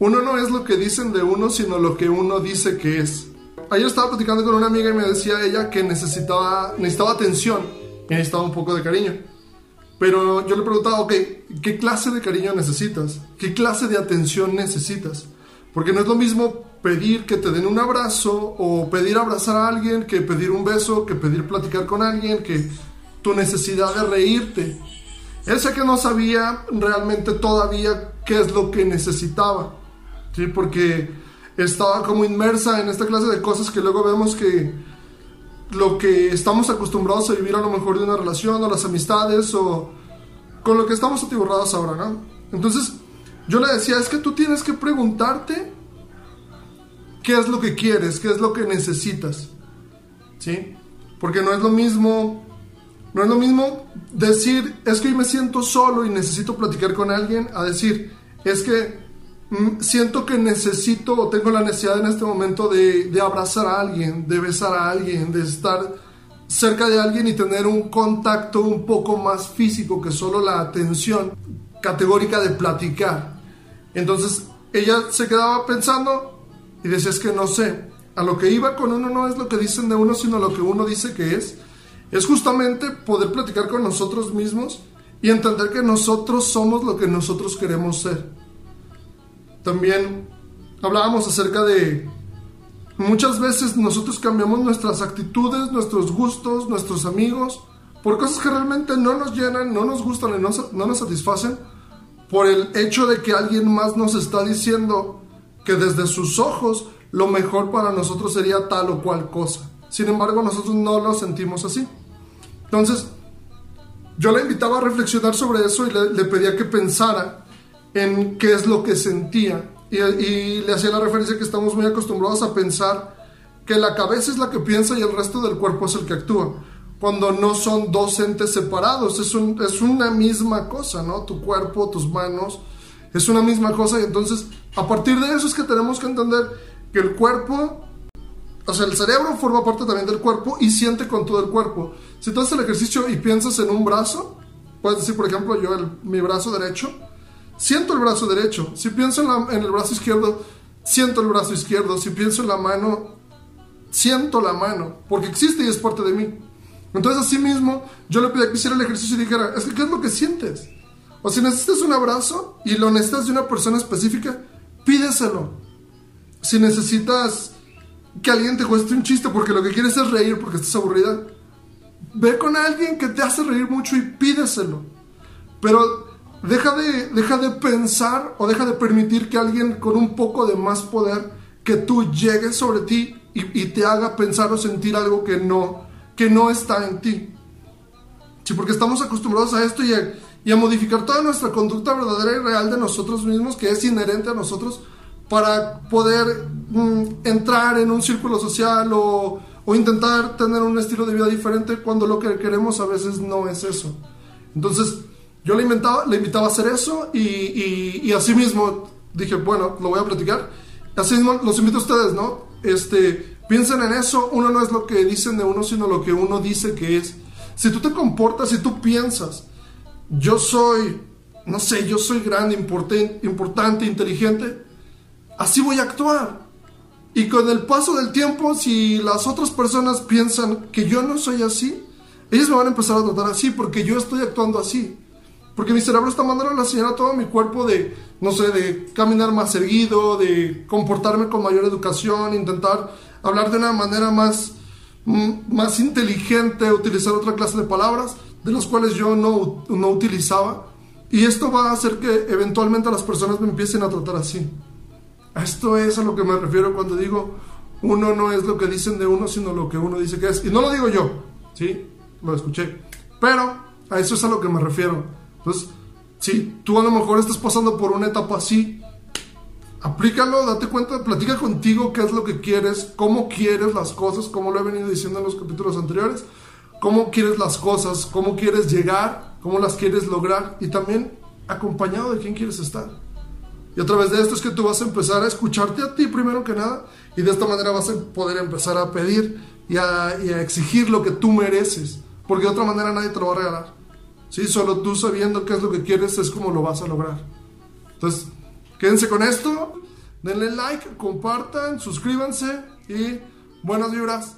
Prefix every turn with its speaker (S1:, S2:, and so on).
S1: uno no es lo que dicen de uno, sino lo que uno dice que es. Ayer estaba platicando con una amiga y me decía ella que necesitaba, necesitaba atención y necesitaba un poco de cariño. Pero yo le preguntaba, ok, ¿qué clase de cariño necesitas? ¿Qué clase de atención necesitas? Porque no es lo mismo pedir que te den un abrazo o pedir abrazar a alguien que pedir un beso, que pedir platicar con alguien, que tu necesidad de reírte. Él sé que no sabía realmente todavía qué es lo que necesitaba, ¿sí? Porque estaba como inmersa en esta clase de cosas que luego vemos que lo que estamos acostumbrados a vivir a lo mejor de una relación o las amistades o con lo que estamos atiborrados ahora, ¿no? Entonces yo le decía, es que tú tienes que preguntarte qué es lo que quieres, qué es lo que necesitas, ¿sí? Porque no es lo mismo, no es lo mismo decir, es que hoy me siento solo y necesito platicar con alguien, a decir, es que siento que necesito o tengo la necesidad en este momento de, de, abrazar a alguien, de besar a alguien, de estar cerca de alguien y tener un contacto un poco más físico que solo la atención categórica de platicar. Entonces ella se quedaba pensando y decía, es que no sé, a lo que iba con uno no es lo que dicen de uno, sino lo que uno dice que es. Es justamente poder platicar con nosotros mismos y entender que nosotros somos lo que nosotros queremos ser. También hablábamos acerca de muchas veces nosotros cambiamos nuestras actitudes, nuestros gustos, nuestros amigos, por cosas que realmente no nos llenan, no nos gustan y no, no nos satisfacen, por el hecho de que alguien más nos está diciendo que desde sus ojos lo mejor para nosotros sería tal o cual cosa. Sin embargo, nosotros no lo sentimos así. Entonces, yo le invitaba a reflexionar sobre eso y le, le pedía que pensara en qué es lo que sentía. Y, le hacía la referencia que estamos muy acostumbrados a pensar que la cabeza es la que piensa y el resto del cuerpo es el que actúa. Cuando no son dos entes separados, es, es una misma cosa, ¿no? Tu cuerpo, tus manos, es una misma cosa. Y entonces, a partir de eso es que tenemos que entender que el cuerpo, o sea, el cerebro forma parte también del cuerpo y siente con todo el cuerpo. Si tú haces el ejercicio y piensas en un brazo, puedes decir, por ejemplo, yo, el, mi brazo derecho, siento el brazo derecho. Si pienso en, el brazo izquierdo, siento el brazo izquierdo. Si pienso en la mano, siento la mano, porque existe y es parte de mí. Entonces, así mismo, yo le pedí que hiciera el ejercicio y dijera, es que, ¿qué es lo que sientes? O si necesitas un abrazo y lo necesitas de una persona específica, pídeselo. Si necesitas que alguien te cueste un chiste porque lo que quieres es reír porque estás aburrida, ve con alguien que te hace reír mucho y pídeselo. Pero Deja de, deja de pensar o deja de permitir que alguien con un poco de más poder que tú llegue sobre ti y, te haga pensar o sentir algo que no, que no está en ti. Sí, porque estamos acostumbrados a esto y a, y a modificar toda nuestra conducta verdadera y real de nosotros mismos, que es inherente a nosotros, para poder mm, entrar en un círculo social o, o intentar tener un estilo de vida diferente cuando lo que queremos a veces no es eso. Entonces, yo le, inventaba, le invitaba a hacer eso y, y, y, así mismo dije, bueno, lo voy a platicar. Así mismo los invito a ustedes, ¿no? Este, piensen en eso, uno no es lo que dicen de uno, sino lo que uno dice que es. Si tú te comportas, si tú piensas, yo soy, no sé, yo soy grande, importante, inteligente, así voy a actuar. Y con el paso del tiempo, si las otras personas piensan que yo no soy así, ellos me van a empezar a tratar así porque yo estoy actuando así. Porque mi cerebro está mandando la señal a todo mi cuerpo de, no sé, de caminar más erguido, de comportarme con mayor educación, intentar hablar de una manera más, más inteligente, utilizar otra clase de palabras de las cuales yo no, no utilizaba. Y esto va a hacer que eventualmente las personas me empiecen a tratar así. Esto es a lo que me refiero cuando digo, uno no es lo que dicen de uno, sino lo que uno dice que es. Y no lo digo yo, ¿sí? Lo escuché. Pero a eso es a lo que me refiero. Entonces, si tú a lo mejor estás pasando por una etapa así, aplícalo, date cuenta, platica contigo qué es lo que quieres, cómo quieres las cosas, como lo he venido diciendo en los capítulos anteriores, cómo quieres las cosas, cómo quieres llegar, cómo las quieres lograr y también acompañado de quién quieres estar. Y a través de esto es que tú vas a empezar a escucharte a ti primero que nada y de esta manera vas a poder empezar a pedir y a, y a exigir lo que tú mereces, porque de otra manera nadie te lo va a regalar. ¿Sí? Solo tú sabiendo qué es lo que quieres es como lo vas a lograr. Entonces, quédense con esto. Denle like, compartan, suscríbanse y buenas vibras.